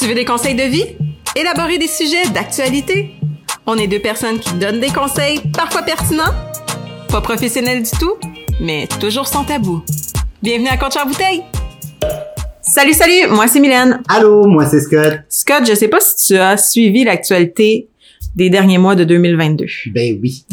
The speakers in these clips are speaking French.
Tu veux des conseils de vie? Élaborer des sujets d'actualité? On est deux personnes qui donnent des conseils, parfois pertinents, pas professionnels du tout, mais toujours sans tabou. Bienvenue à Coach en bouteille! Salut, salut! Moi, c'est Mylène. Allô, moi, c'est Scott. Scott, je sais pas si tu as suivi l'actualité des derniers mois de 2022. Ben oui.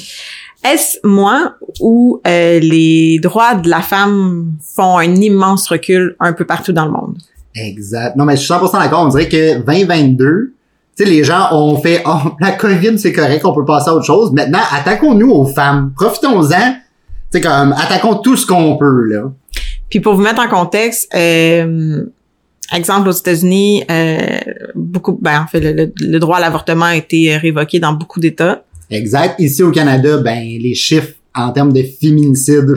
Est-ce moi ou euh, les droits de la femme font un immense recul un peu partout dans le monde? Exact. Non, mais je suis 100% d'accord. On dirait que 2022, tu sais, les gens ont fait, oh, la COVID, c'est correct, on peut passer à autre chose. Maintenant, attaquons-nous aux femmes. Profitons-en. C'est comme, attaquons tout ce qu'on peut, là. Puis pour vous mettre en contexte, euh, exemple aux États-Unis, euh, beaucoup, ben en fait, le, le droit à l'avortement a été révoqué dans beaucoup d'États. Exact. Ici au Canada, ben les chiffres en termes de féminicide,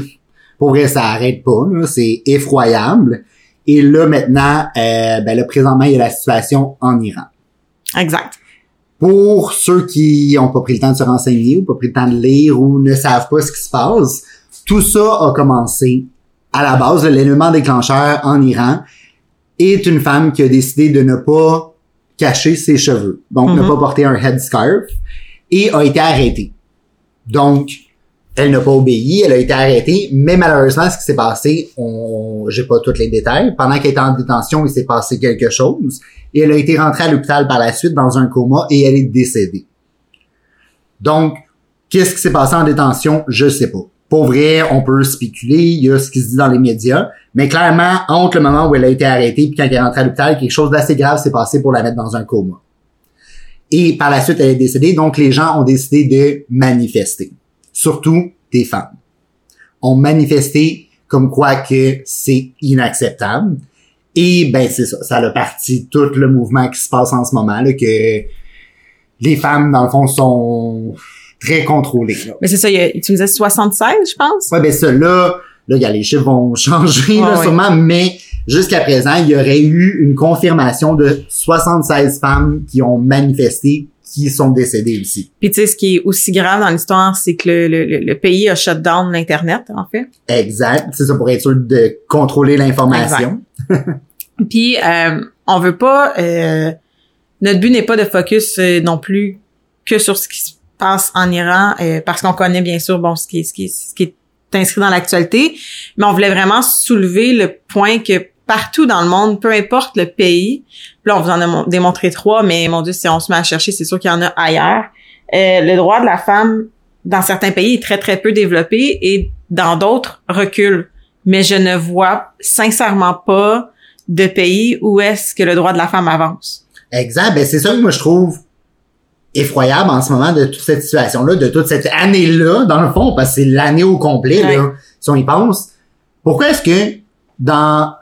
pour vrai, ça arrête pas. C'est effroyable. Et là maintenant, euh, ben là présentement, il y a la situation en Iran. Exact. Pour ceux qui ont pas pris le temps de se renseigner ou pas pris le temps de lire ou ne savent pas ce qui se passe, tout ça a commencé à la base. L'élément déclencheur en Iran est une femme qui a décidé de ne pas cacher ses cheveux, donc ne Mhm. pas porter un headscarf et a été arrêtée. Donc, elle n'a pas obéi, elle a été arrêtée, mais malheureusement, ce qui s'est passé, on, j'ai pas tous les détails. Pendant qu'elle était en détention, il s'est passé quelque chose et elle a été rentrée à l'hôpital par la suite dans un coma et elle est décédée. Donc, qu'est-ce qui s'est passé en détention? Je sais pas. Pour vrai, on peut spéculer, il y a ce qui se dit dans les médias, mais clairement, entre le moment où elle a été arrêtée et quand elle est rentrée à l'hôpital, quelque chose d'assez grave s'est passé pour la mettre dans un coma. Et par la suite, elle est décédée, donc les gens ont décidé de manifester. Surtout des femmes. Ont manifesté comme quoi que c'est inacceptable. Et ben c'est ça, ça a parti tout le mouvement qui se passe en ce moment, là, que les femmes, dans le fond, sont très contrôlées. Là. Mais c'est ça, il y a, tu disais 76, je pense? Ouais, ben ça, là, là, regarde, les chiffres vont changer, là, sûrement, mais jusqu'à présent, il y aurait eu une confirmation de 76 femmes qui ont manifesté qui sont décédées aussi. Puis tu sais, ce qui est aussi grave dans l'histoire, c'est que le, le, le- pays a shut down l'Internet, en fait. Exact. C'est ça pour être sûr de contrôler l'information. Puis euh, on veut pas... euh, notre but n'est pas de focus euh, non plus que sur ce qui se passe en Iran, euh, parce qu'on connaît bien sûr bon ce qui ce qui ce qui est inscrit dans l'actualité, mais on voulait vraiment soulever le point que partout dans le monde, peu importe le pays, puis là on vous en a mon- démontré trois, mais mon Dieu, si on se met à chercher, c'est sûr qu'il y en a ailleurs. Euh, le droit de la femme dans certains pays est très très peu développé et dans d'autres recule. Mais je ne vois sincèrement pas de pays où est-ce que le droit de la femme avance. Exact. Ben, c'est ça que moi, je trouve effroyable en ce moment de toute cette situation-là, de toute cette année-là, dans le fond, parce que c'est l'année au complet, Ouais. là, si on y pense. Pourquoi est-ce que dans,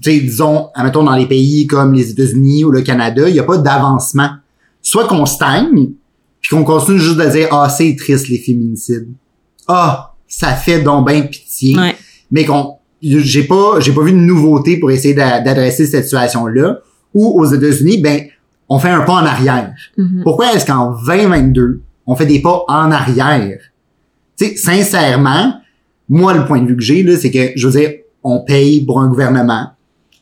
tu sais, disons, admettons, dans les pays comme les États-Unis ou le Canada, il n'y a pas d'avancement? Soit qu'on stagne, puis qu'on continue juste de dire, ah, c'est triste, les féminicides. Ah, ça fait donc bien pitié. Ouais. Mais qu'on, j'ai pas, j'ai pas vu de nouveauté pour essayer d'a- d'adresser cette situation-là. Ou aux États-Unis, ben, on fait un pas en arrière. Mhm. Pourquoi est-ce qu'en 2022, on fait des pas en arrière? Tu sais, sincèrement, moi, le point de vue que j'ai, là, c'est que, je veux dire, on paye pour un gouvernement.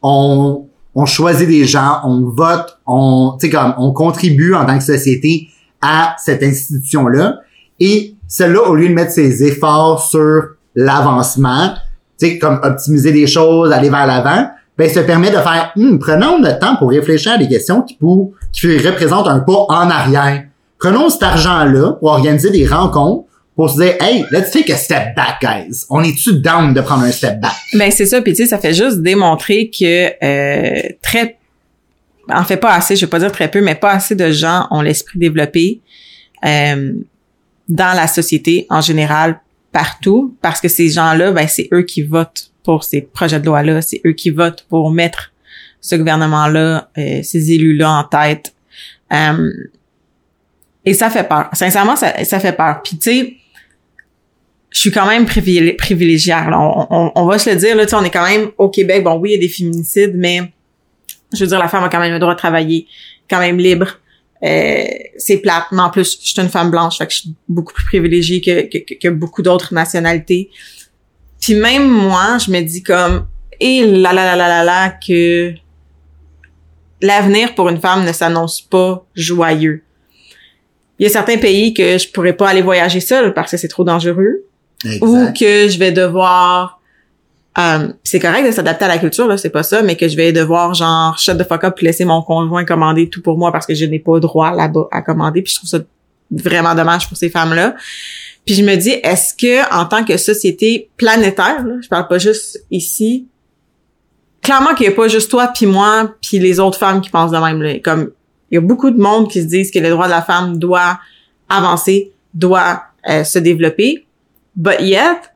On, choisit des gens, on vote, on, comme, on contribue en tant que société à cette institution-là. Et celle-là, au lieu de mettre ses efforts sur l'avancement, comme optimiser des choses, aller vers l'avant, ben, se permet de faire, Hum, prenons notre temps pour réfléchir à des questions qui, pour, qui représentent un pas en arrière. Prenons cet argent-là pour organiser des rencontres, pour se dire, hey, let's take a step back, guys. On est-tu down de prendre un step back? Ben c'est ça, puis tu sais, ça fait juste démontrer que euh, très, en fait pas assez, je vais pas dire très peu, mais pas assez de gens ont l'esprit développé euh, dans la société en général partout, parce que ces gens-là, ben c'est eux qui votent pour ces projets de loi-là, c'est eux qui votent pour mettre ce gouvernement-là, euh, ces élus-là en tête. Euh, et ça fait peur. Sincèrement, ça, ça fait peur. Puis tu sais, je suis quand même privilé- privilégiée. On, on- on va se le dire, là, on est quand même au Québec. Bon, oui, il y a des féminicides, mais je veux dire, la femme a quand même le droit de travailler, quand même libre. Euh, c'est plate, mais en plus, je suis une femme blanche, fait que je suis beaucoup plus privilégiée que, que, que- beaucoup d'autres nationalités. Puis même moi, je me dis comme, et là là là là là là que l'avenir pour une femme ne s'annonce pas joyeux. Il y a certains pays que je pourrais pas aller voyager seule parce que c'est trop dangereux ou que je vais devoir euh, c'est correct de s'adapter à la culture là, c'est pas ça, mais que je vais devoir genre shut the fuck up puis laisser mon conjoint commander tout pour moi parce que je n'ai pas droit là-bas à commander, puis je trouve ça vraiment dommage pour ces femmes-là. Puis je me dis, est-ce que en tant que société planétaire, là, je parle pas juste ici, clairement qu'il y a pas juste toi puis moi puis les autres femmes qui pensent de même là. Comme il y a beaucoup de monde qui se disent que le droit de la femme doit avancer, doit euh, se développer, but yet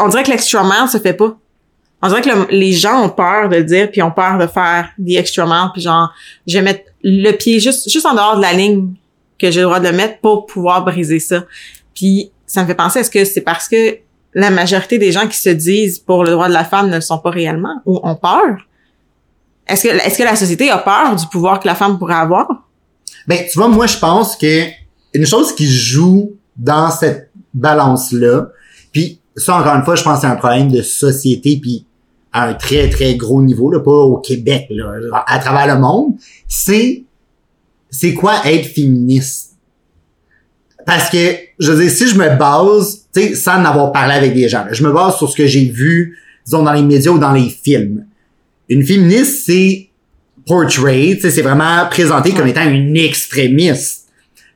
on dirait que l'extra mile se fait pas. On dirait que les gens ont peur de le dire, puis ont peur de faire des extra puis genre, je vais mettre le pied juste, juste en dehors de la ligne que j'ai le droit de le mettre pour pouvoir briser ça. Puis ça me fait penser, est-ce que c'est parce que la majorité des gens qui se disent pour le droit de la femme ne le sont pas réellement ou ont peur? Est-ce que, est-ce que la société a peur du pouvoir que la femme pourrait avoir? Ben, tu vois, moi, je pense que une chose qui joue dans cette balance-là, puis ça, encore une fois, je pense que c'est un problème de société, puis à un très, très gros niveau, là, pas au Québec, là, à travers le monde, c'est c'est quoi être féministe? Parce que, je veux dire, si je me base, tu sais, sans en avoir parlé avec des gens, je me base sur ce que j'ai vu, disons, dans les médias ou dans les films. Une féministe, c'est portrait, c'est vraiment présenté comme étant une extrémiste.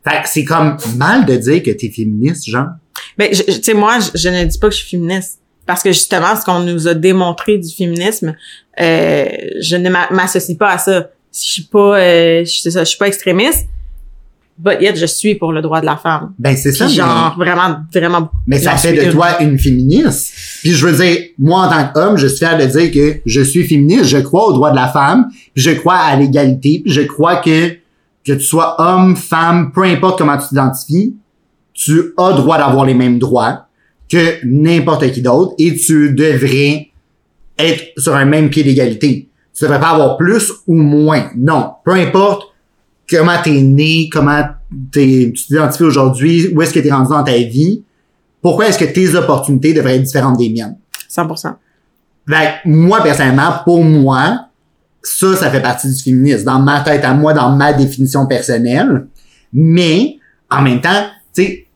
Fait que c'est comme mal de dire que t'es féministe, genre. Ben, tu sais, moi, je, ne dis pas que je suis féministe. Parce que justement, ce qu'on nous a démontré du féminisme, euh, je ne m'associe pas à ça. Je suis pas, euh, je, ça, je suis pas extrémiste. But yet, je suis pour le droit de la femme. Ben, c'est ça. genre, vraiment, vraiment. Mais ça fait de toi une féministe. Puis je veux dire, moi, en tant qu'homme, je suis fier de dire que je suis féministe. Je crois au droit de la femme. Puis je crois à l'égalité. Puis je crois que, que tu sois homme, femme, peu importe comment tu t'identifies, tu as droit d'avoir les mêmes droits que n'importe qui d'autre et tu devrais être sur un même pied d'égalité. Tu devrais pas avoir plus ou moins. Non. Peu importe comment t'es né, comment t'es, tu t'identifies aujourd'hui, où est-ce que t'es rendu dans ta vie, pourquoi est-ce que tes opportunités devraient être différentes des miennes? 100%. Fait moi, personnellement, pour moi, ça, ça fait partie du féminisme. Dans ma tête à moi, dans ma définition personnelle. Mais, en même temps, tu sais,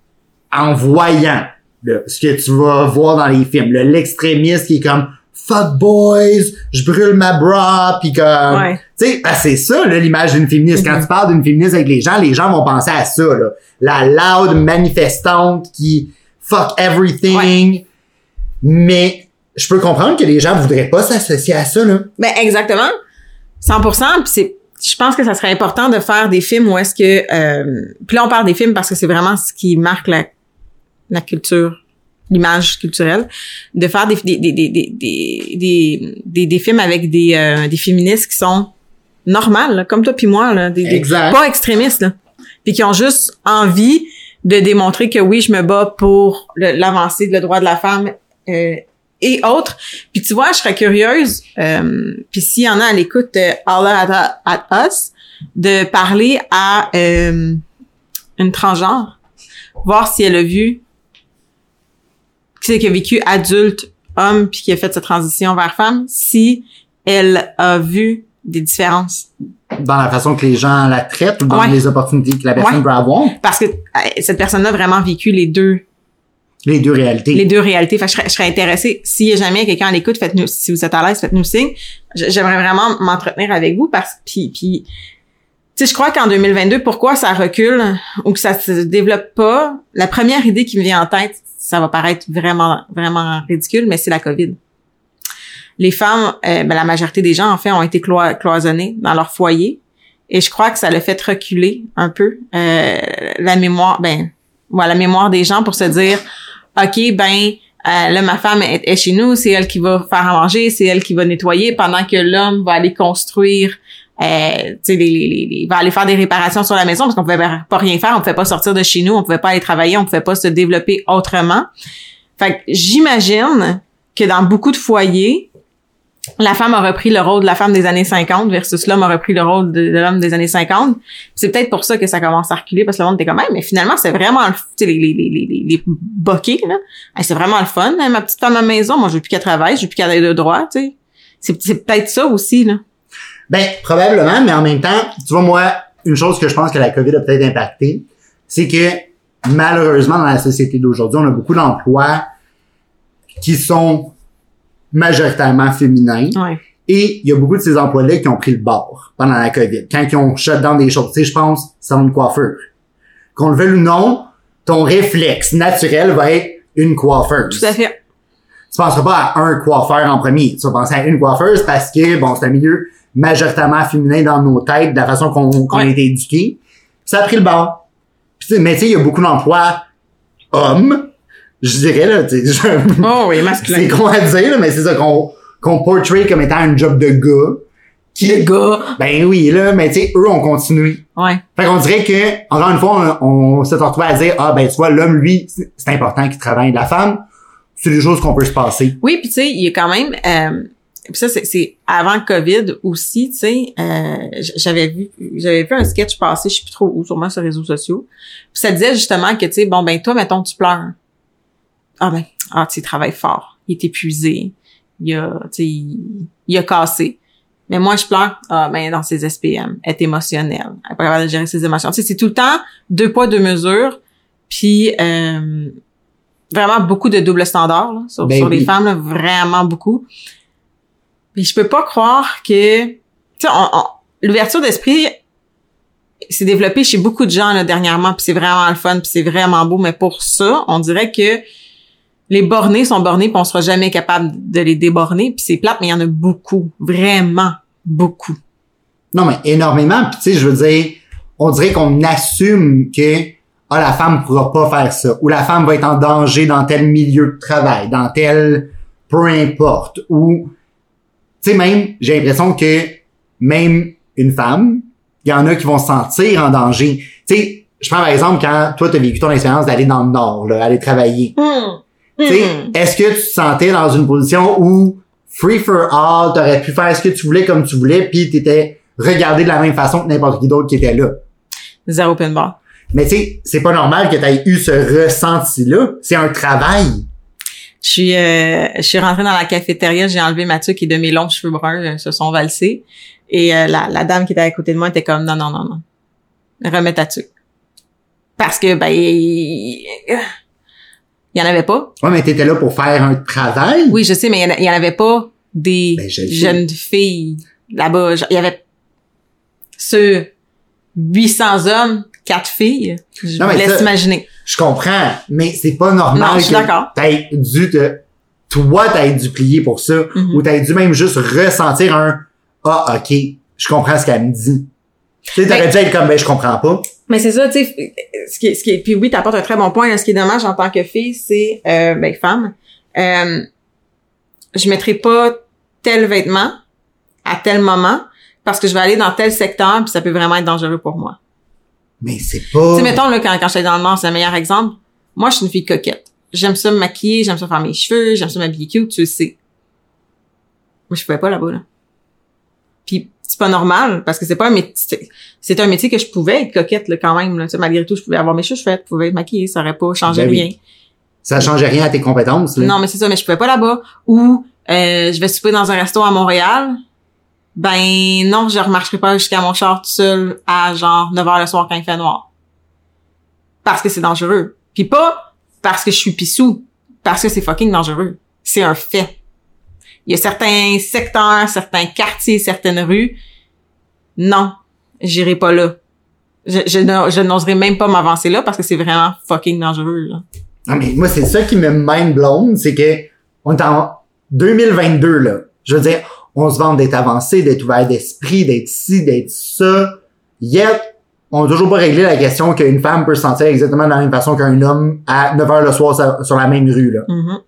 en voyant ce que tu vas voir dans les films, l'extrémiste qui est comme fuck boys, je brûle ma bra, puis comme, tu sais, ben, c'est ça l'image d'une féministe. Quand mm-hmm. tu parles d'une féministe avec les gens, les gens vont penser à ça, là. la loud manifestante qui fuck everything. Mais je peux comprendre que les gens voudraient pas s'associer à ça là. Ben exactement, 100%. Puis c'est je pense que ça serait important de faire des films où est-ce que euh, puis là on parle des films parce que c'est vraiment ce qui marque la la culture, l'image culturelle, de faire des, des, des, des, des, des, films avec des, euh, des féministes qui sont normales, comme toi puis moi, là, des, pas extrémistes, là, puis qui ont juste envie de démontrer que oui, je me bats pour l'avancée de le droit de la femme euh, et autres. Puis tu vois, je serais curieuse, euh, puis s'il y en a à l'écoute All at, at, Us, de parler à euh, une transgenre, voir si elle a vu qui a vécu adulte, homme, puis qui a fait sa transition vers femme, si elle a vu des différences. Dans la façon que les gens la traitent ou dans les opportunités que la personne peut avoir? Parce que euh, cette personne-là a vraiment vécu les deux. Les deux réalités. Les deux réalités. Fait je, serais, je serais intéressée, s'il y a jamais quelqu'un à l'écoute, faites-nous, si vous êtes à l'aise, faites-nous signe. J'aimerais vraiment m'entretenir avec vous parce puis, puis tu sais, je crois qu'en 2022, pourquoi ça recule ou que ça se développe pas, la première idée qui me vient en tête, ça va paraître vraiment, vraiment ridicule, mais c'est la COVID. Les femmes, euh, ben, la majorité des gens, en fait, ont été cloisonnées dans leur foyer. Et je crois que ça le fait reculer un peu euh, la mémoire, ben, voilà, la mémoire des gens pour se dire, OK, ben, euh, là, ma femme est, chez nous, c'est elle qui va faire à manger, c'est elle qui va nettoyer, pendant que l'homme va aller construire euh, les, les, les, va aller faire des réparations sur la maison parce qu'on pouvait pas rien faire, on pouvait pas sortir de chez nous, on pouvait pas aller travailler, on pouvait pas se développer autrement. Fait que j'imagine que dans beaucoup de foyers, la femme a repris le rôle de la femme des années 50 versus l'homme a repris le rôle de, l'homme des années 50. C'est peut-être pour ça que ça commence à reculer parce que le monde était comme même, mais finalement c'est vraiment le, les, les, les, les, boquets, là. c'est vraiment le fun. Hein, ma petite femme à la maison, moi je veux plus qu'elle travaille, je veux plus qu'elle ait de droit, tu sais. C'est, c'est peut-être ça aussi, là. Ben, probablement, mais en même temps, tu vois, moi, une chose que je pense que la COVID a peut-être impacté, c'est que malheureusement, dans la société d'aujourd'hui, on a beaucoup d'emplois qui sont majoritairement féminins. Ouais. Et il y a beaucoup de ces emplois-là qui ont pris le bord pendant la COVID. Quand ils ont shut down des choses. Tu sais, je pense, c'est une coiffeur. Qu'on le veuille ou non, ton réflexe naturel va être une coiffeuse. Tout à fait. Tu penseras pas à un coiffeur en premier. Tu vas penser à une coiffeuse parce que, bon, c'est un milieu majoritairement féminin dans nos têtes, de la façon qu'on a été éduqué. Ça a pris le bord. Puis, mais tu sais, il y a beaucoup d'emplois hommes, je dirais, là, tu sais, je- Oh oui, c'est masculin. con à dire, là, mais c'est ça qu'on qu'on portrait comme étant un job de gars. Qui, Le gars. ben oui, là, mais tu sais, eux ont continué. Ouais. Fait qu'on dirait que, encore une fois, on, on s'est retrouvé à dire, ah ben tu vois, l'homme, lui, c'est c'est important qu'il travaille. La femme, c'est des choses qu'on peut se passer. Oui, puis tu sais, il y a quand même euh, puis ça c'est c'est avant le Covid aussi, tu sais, euh, j'avais vu j'avais vu un sketch passer, je sais plus trop où, sûrement sur les réseaux sociaux. Puis ça disait justement que tu sais, bon ben toi mettons tu pleures. Ah ben ah tu sais, il travaille fort, il est épuisé, il a tu sais il, il a cassé. Mais moi je pleure, ah ben dans ses SPM, elle est émotionnelle, elle est pas capable de gérer ses émotions. Tu sais, c'est tout le temps deux poids deux mesures. Puis euh, vraiment beaucoup de double standards là, sur, Ben sur les femmes, là, vraiment beaucoup. Mais je peux pas croire que, tu sais, on- on- l'ouverture d'esprit s'est développée chez beaucoup de gens là, dernièrement, puis c'est vraiment le fun, puis c'est vraiment beau. Mais pour ça, on dirait que les bornés sont bornés, puis on sera jamais capable de les déborner. Puis c'est plate, mais il y en a beaucoup, vraiment beaucoup. Non, mais énormément. Puis tu sais, je veux dire, on dirait qu'on assume que ah, la femme pourra pas faire ça, ou la femme va être en danger dans tel milieu de travail, dans tel peu importe, ou tu sais même, j'ai l'impression que même une femme, il y en a qui vont se sentir en danger. Tu sais, je prends par exemple quand toi tu as vécu ton expérience d'aller dans le nord, là, aller travailler. Tu sais, Hmm. est-ce que tu te sentais dans une position où free for all, t'aurais pu faire ce que tu voulais comme tu voulais, puis t'étais regardé de la même façon que n'importe qui d'autre qui était là? Zéro open bar. Mais tu sais, c'est pas normal que t'aies eu ce ressenti-là. C'est un travail. Je suis, euh, je suis rentrée dans la cafétéria, j'ai enlevé Mathieu qui est de mes longs cheveux bruns euh, se sont valsés. Et euh, la, la dame qui était à côté de moi était comme non, non, non, non. Remets ta tuque. Parce que ben il y en avait pas. Ouais, mais t'étais là pour faire un travail? Oui, je sais, mais il y y en avait pas des Ben, je jeunes filles là-bas. Il y avait sur 800 hommes, quatre filles. Je Non, laisse ça- imaginer. Je comprends, mais c'est pas normal Non, je suis que d'accord. t'aies dû te, toi t'aies dû plier pour ça, Mhm. ou t'aies dû même juste ressentir un, ah, ok, je comprends ce qu'elle me dit. Tu sais, t'aurais dû être comme, ben, je comprends pas. Mais c'est ça, tu sais, ce qui, ce qui puis oui, t'apportes un très bon point. là. Ce qui est dommage en tant que fille, c'est, euh, ben, femme, euh, je mettrai pas tel vêtement à tel moment parce que je vais aller dans tel secteur puis ça peut vraiment être dangereux pour moi. Mais c'est pas... Tu sais, mettons, là, quand, quand j'étais dans le Nord, c'est le meilleur exemple. Moi, je suis une fille coquette. J'aime ça me maquiller, j'aime ça faire mes cheveux, j'aime ça m'habiller cute, tu le sais. Moi, je pouvais pas là-bas, là. Puis, c'est pas normal, parce que c'est pas un métier, c'est un métier que je pouvais être coquette, là, quand même, là. Tu sais, malgré tout, je pouvais avoir mes cheveux faits, je pouvais être maquillée, ça aurait pas changé Ben oui. rien. Ça change rien à tes compétences, là. Non, mais c'est ça, mais je pouvais pas là-bas. Ou, euh, je vais souper dans un resto à Montréal. Ben, non, je remarcherai pas jusqu'à mon char tout seul à genre 9 heures le soir quand il fait noir. Parce que c'est dangereux. Puis pas parce que je suis pissou. Parce que c'est fucking dangereux. C'est un fait. Il y a certains secteurs, certains quartiers, certaines rues. Non, j'irai pas là. Je, je, n'oserais même pas m'avancer là parce que c'est vraiment fucking dangereux. Là. Non, mais moi, c'est ça qui me mind blown, c'est que on est en 2022, là. Je veux dire, on se vante d'être avancé, d'être ouvert d'esprit, d'être ci, d'être ça. Yet, on n'a toujours pas réglé la question qu'une femme peut se sentir exactement de la même façon qu'un homme à 9 heures le soir sur, la même rue, là. Mhm.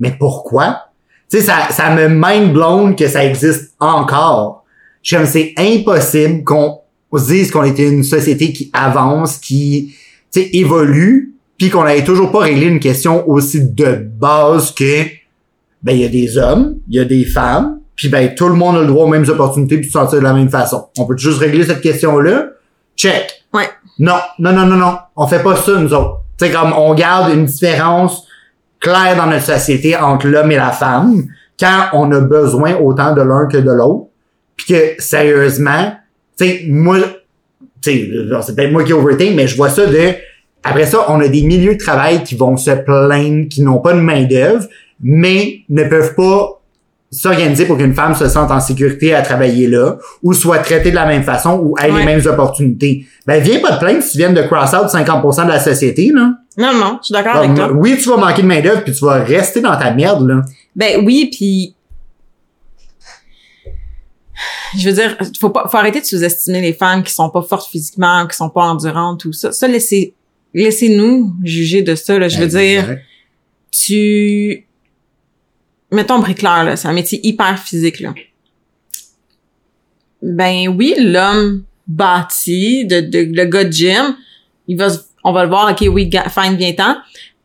Mais pourquoi? Tu sais, ça, ça me mind blown que ça existe encore. Je c'est impossible qu'on se dise qu'on était une société qui avance, qui, tu sais, évolue, puis qu'on n'avait toujours pas réglé une question aussi de base que, ben, il y a des hommes, il y a des femmes, puis ben, tout le monde a le droit aux mêmes opportunités puis se sentir de la même façon. On peut juste régler cette question-là? Check. Ouais. Non, non, non, non, non. On fait pas ça, nous autres. Tu sais, comme, on garde une différence claire dans notre société entre l'homme et la femme quand on a besoin autant de l'un que de l'autre puis que, sérieusement, tu sais, moi, c'est peut-être moi qui overthink, mais je vois ça de, après ça, on a des milieux de travail qui vont se plaindre, qui n'ont pas de main d'œuvre, mais ne peuvent pas s'organiser pour qu'une femme se sente en sécurité à travailler là, ou soit traitée de la même façon, ou ait Ouais. les mêmes opportunités. Ben, viens pas te plaindre si tu viens de cross out 50% de la société, là. Non, non, je suis d'accord avec toi. oui, tu vas manquer de main d'œuvre puis tu vas rester dans ta merde, là. Ben oui, puis je veux dire, faut pas, faut arrêter de sous-estimer les femmes qui sont pas fortes physiquement, qui sont pas endurantes, tout ça. Ça, laissez, laissez-nous juger de ça. Là. Je veux dire, tu, mettons bricoleur là, c'est un métier hyper physique là. Ben oui, l'homme bâti, de, de, le gars de gym, il va, se- on va le voir, ok, oui, fine, viens-t'en.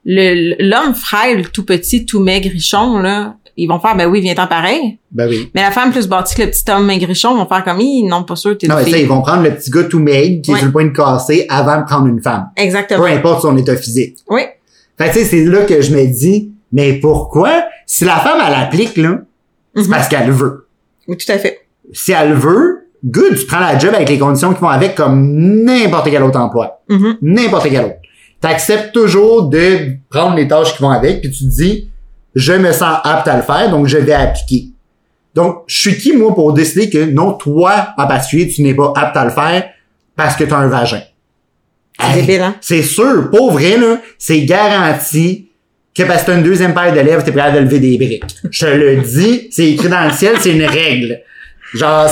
Le- L'homme frêle, tout petit, tout maigrichon, là, ils vont faire, ben oui, viens-t'en pareil. Ben oui. Mais la femme plus bâtie que le petit homme maigrichon vont faire comme, Ih, non, pas sûr, t'es Non, mais ça, ils vont prendre le petit gars tout maigre qui est sur le point de casser avant de prendre une femme. Exactement. Peu importe son état physique. Oui. Fait tu sais, c'est là que je me dis, mais pourquoi? Si la femme, elle applique, là, c'est Mhm. parce qu'elle veut. Oui, tout à fait. Si elle veut, good, tu prends la job avec les conditions qui vont avec comme n'importe quel autre emploi. Mhm. N'importe quel autre. T'acceptes toujours de prendre les tâches qui vont avec, puis tu te dis, je me sens apte à le faire, donc je vais appliquer. Donc, je suis qui, moi, pour décider que non, toi, en particulier, tu n'es pas apte à le faire parce que tu as un vagin? C'est Hey, hein? C'est sûr, pour vrai, là, c'est garanti que parce que t'as une deuxième paire de lèvres, t'es prêt à lever des briques. Je te le dis, c'est écrit dans le ciel, c'est une règle. Genre,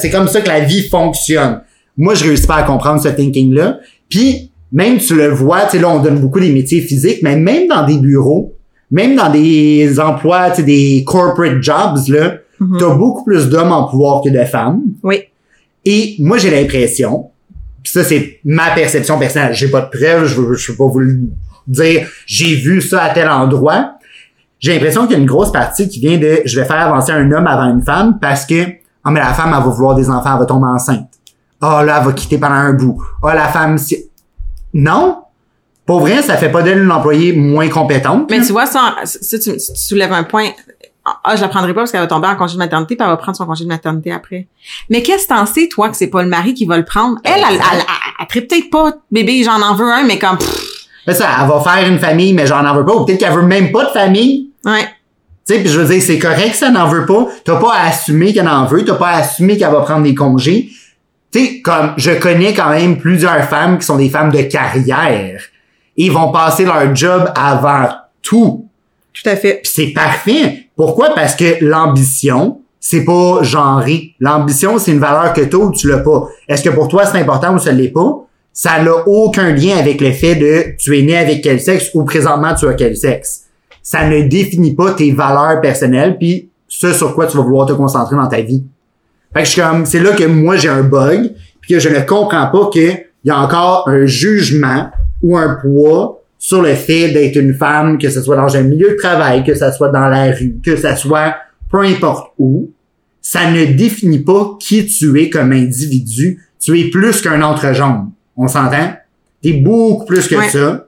c'est comme ça que la vie fonctionne. Moi, je réussis pas à comprendre ce thinking-là. Puis, même tu le vois, tu sais, là, on donne beaucoup des métiers physiques, mais même dans des bureaux, même dans des emplois, tu sais, des corporate jobs, là, Mhm. t'as beaucoup plus d'hommes en pouvoir que de femmes. Oui. Et moi, j'ai l'impression, pis ça, c'est ma perception personnelle, j'ai pas de preuves, je veux, je veux pas vous le dire, j'ai vu ça à tel endroit. J'ai l'impression qu'il y a une grosse partie qui vient de, je vais faire avancer un homme avant une femme parce que, ah, mais la femme, elle va vouloir des enfants, elle va tomber enceinte. Ah, là, elle va quitter pendant un bout. Ah, la femme, si... Non. Pour vrai, ça fait pas d'elle une employée moins compétente. Mais tu vois, ça, si tu, tu soulèves un point, ah, je la prendrai pas parce qu'elle va tomber en congé de maternité, puis elle va prendre son congé de maternité après. Mais qu'est-ce que t'en sais, toi, que c'est pas le mari qui va le prendre? Elle, elle, elle, elle, peut-être pas, bébé, j'en en veux un, mais comme, ça, elle va faire une famille, mais j'en en veux pas. Ou peut-être qu'elle veut même pas de famille. ouais. Tu sais, puis je veux dire, c'est correct que ça n'en veut pas. T'as pas à assumer qu'elle en veut. T'as pas à assumer qu'elle va prendre des congés. Tu sais, comme je connais quand même plusieurs femmes qui sont des femmes de carrière. Ils vont passer leur job avant tout. Tout à fait. Puis c'est parfait. Pourquoi? Parce que l'ambition, c'est pas genré. L'ambition, c'est une valeur que t'as ou tu l'as pas. Est-ce que pour toi, c'est important ou ça l'est pas? Ça n'a aucun lien avec le fait de tu es né avec quel sexe ou présentement tu as quel sexe. Ça ne définit pas tes valeurs personnelles puis ce sur quoi tu vas vouloir te concentrer dans ta vie. Fait que je suis comme, c'est là que moi j'ai un bug puis que je ne comprends pas qu'il y a encore un jugement ou un poids sur le fait d'être une femme, que ce soit dans un milieu de travail, que ce soit dans la rue, que ce soit peu importe où, ça ne définit pas qui tu es comme individu. Tu es plus qu'un entrejambe. On s'entend? T'es beaucoup plus que Ouais. ça.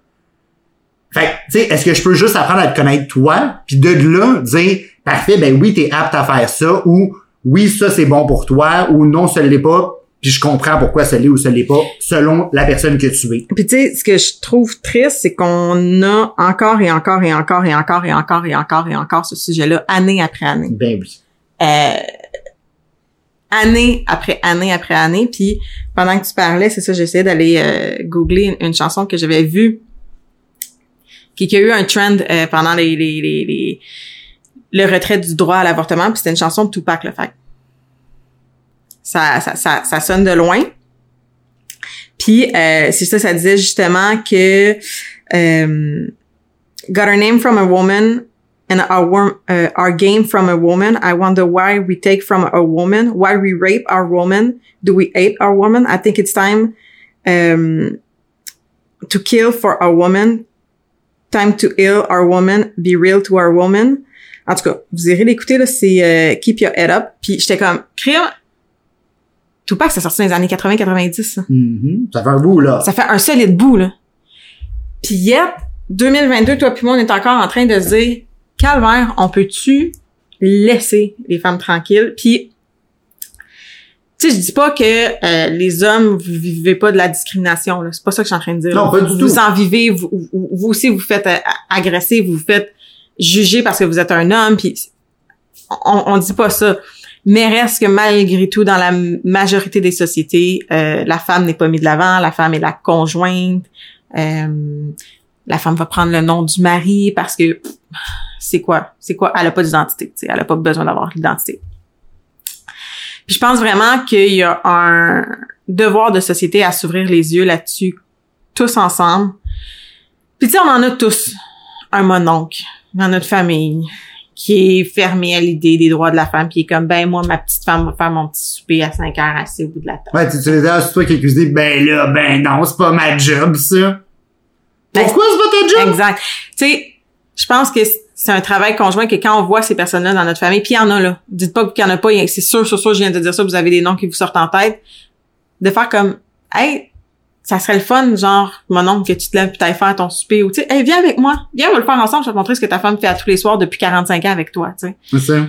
Fait que, tu sais, est-ce que je peux juste apprendre à te connaître toi, puis de là, dire, parfait, ben oui, t'es apte à faire ça, ou oui, ça c'est bon pour toi, ou non, ça l'est pas, puis je comprends pourquoi ça l'est ou ça l'est pas, selon la personne que tu es. Puis tu sais, ce que je trouve triste, c'est qu'on a encore et encore et encore et encore et encore et encore et encore ce sujet-là, année après année. Ben oui. Euh, année après année après année. Puis pendant que tu parlais, c'est ça, j'essayais d'aller euh, googler une, chanson que j'avais vue, qui, a eu un trend euh, pendant les, les, les, le retrait du droit à l'avortement. Puis c'était une chanson de Tupac, le fait. Ça, ça, ça, sonne de loin. Puis euh, c'est ça, ça disait justement que got our name from a woman and our uh, our game from a woman. I wonder why we take from a woman, why we rape our woman. Do we ape our woman? I think it's time um, to kill for our woman. Time to heal our woman. Be real to our woman. En tout cas, vous irez l'écouter, là, c'est euh, Keep Your Head Up. Puis j'étais comme, crime. Tupac, c'est sorti dans les années 80-90. ça. Mhm. Ça fait un bout, là. Ça fait un solide bout, là. Puis yet, 2022, toi puis moi, on est encore en train de se dire, calvaire, on peut-tu laisser les femmes tranquilles? Puis tu sais, je dis pas que euh, les hommes vous vivez pas de la discrimination. là. C'est pas ça que je suis en train de dire. Non, pas du vous, tout. Vous en vivez. Vous, vous, vous aussi, vous faites euh, agresser, vous vous faites juger parce que vous êtes un homme. Puis on, on dit pas ça. Mais reste que malgré tout, dans la majorité des sociétés, euh, la femme n'est pas mise de l'avant. La femme est la conjointe. Euh, la femme va prendre le nom du mari parce que pff, c'est quoi? C'est quoi? Elle a pas d'identité. tu sais, Elle a pas besoin d'avoir l'identité. Puis je pense vraiment qu'il y a un devoir de société à s'ouvrir les yeux là-dessus, tous ensemble. Puis tu sais, on en a tous un mononcle dans notre famille qui est fermé à l'idée des droits de la femme, qui est comme, ben moi, ma petite femme va faire mon petit souper à 5 heures assis au bout de la table. Ouais, tu, dis, ah, c'est toi qui es cuisiné. Ben là, ben non, c'est pas ma job, ça. Pourquoi c'est pas ta job? Exact. Tu sais, je pense que c'est un travail conjoint que quand on voit ces personnes-là dans notre famille, puis il y en a là. Dites pas qu'il y en a pas, c'est sûr, sûr, sûr, je viens de dire ça, vous avez des noms qui vous sortent en tête. De faire comme, hey, ça serait le fun, genre, mon oncle, que tu te lèves puis t'ailles faire ton souper, ou tu sais, hey, viens avec moi, viens, on va le faire ensemble, je vais te montrer ce que ta femme fait à tous les soirs depuis 45 ans avec toi, tu sais. C'est ça.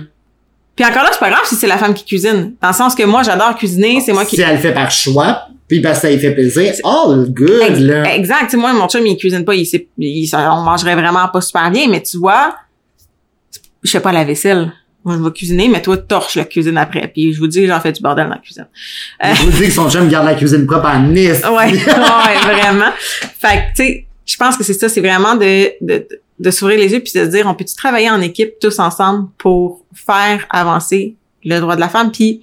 Puis encore là, c'est pas grave si c'est la femme qui cuisine. Dans le sens que moi, j'adore cuisiner, c'est moi qui... Si elle le fait par choix, puis que ça lui fait plaisir, oh, good, là. Exact. Tu sais, moi, mon chum, il cuisine pas. Il, sait- il- on mangerait vraiment pas super bien, mais tu vois, je fais pas la vaisselle. Moi, je vais cuisiner, mais toi, torche la cuisine après. Puis je vous dis, j'en fais du bordel dans la cuisine. Je vous dis que son chum garde la cuisine propre en nice. Ouais, ouais, vraiment. Fait que, tu sais, je pense que c'est ça, c'est vraiment de, de, de s'ouvrir les yeux puis de se dire, on peut-tu travailler en équipe tous ensemble pour faire avancer le droit de la femme? Puis,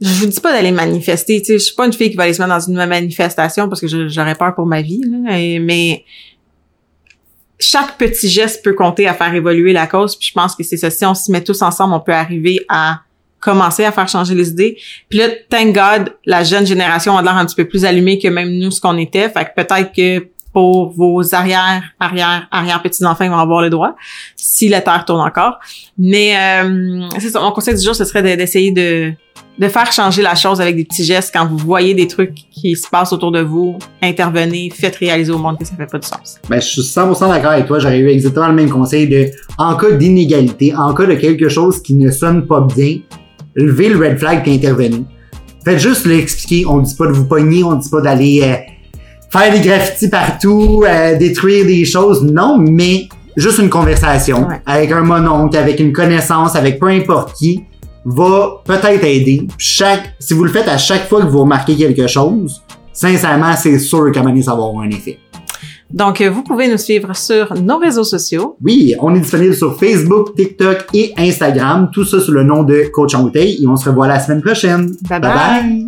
je vous dis pas d'aller manifester, tu sais, je suis pas une fille qui va aller se mettre dans une manifestation parce que j'aurais peur pour ma vie, là, mais chaque petit geste peut compter à faire évoluer la cause, puis je pense que c'est ça. Si on se met tous ensemble, on peut arriver à commencer à faire changer les idées. Puis là, thank God, la jeune génération a l'air un petit peu plus allumée que même nous, ce qu'on était. Fait que peut-être que pour vos arrière, arrière, arrière petits-enfants, ils vont avoir le droit, si la Terre tourne encore. Mais euh, c'est ça, mon conseil du jour, ce serait de- d'essayer de, de faire changer la chose avec des petits gestes. Quand vous voyez des trucs qui se passent autour de vous, intervenez, faites réaliser au monde que ça fait pas de sens. Ben, je suis 100% d'accord avec toi. J'aurais eu exactement le même conseil de, en cas d'inégalité, en cas de quelque chose qui ne sonne pas bien, levez le red flag et intervenez. Faites juste l'expliquer. On dit pas de vous pogner, on dit pas d'aller euh, faire des graffitis partout, euh, détruire des choses. Non, mais juste une conversation Ouais. avec un mononcle, avec une connaissance, avec peu importe qui, va peut-être aider. Chaque, si vous le faites à chaque fois que vous remarquez quelque chose, sincèrement, c'est sûr qu'à ça va avoir un effet. Donc, euh, vous pouvez nous suivre sur nos réseaux sociaux. Oui, on est disponible sur Facebook, TikTok et Instagram, tout ça sous le nom de Coach en bouteille et on se revoit la semaine prochaine. bye. bye.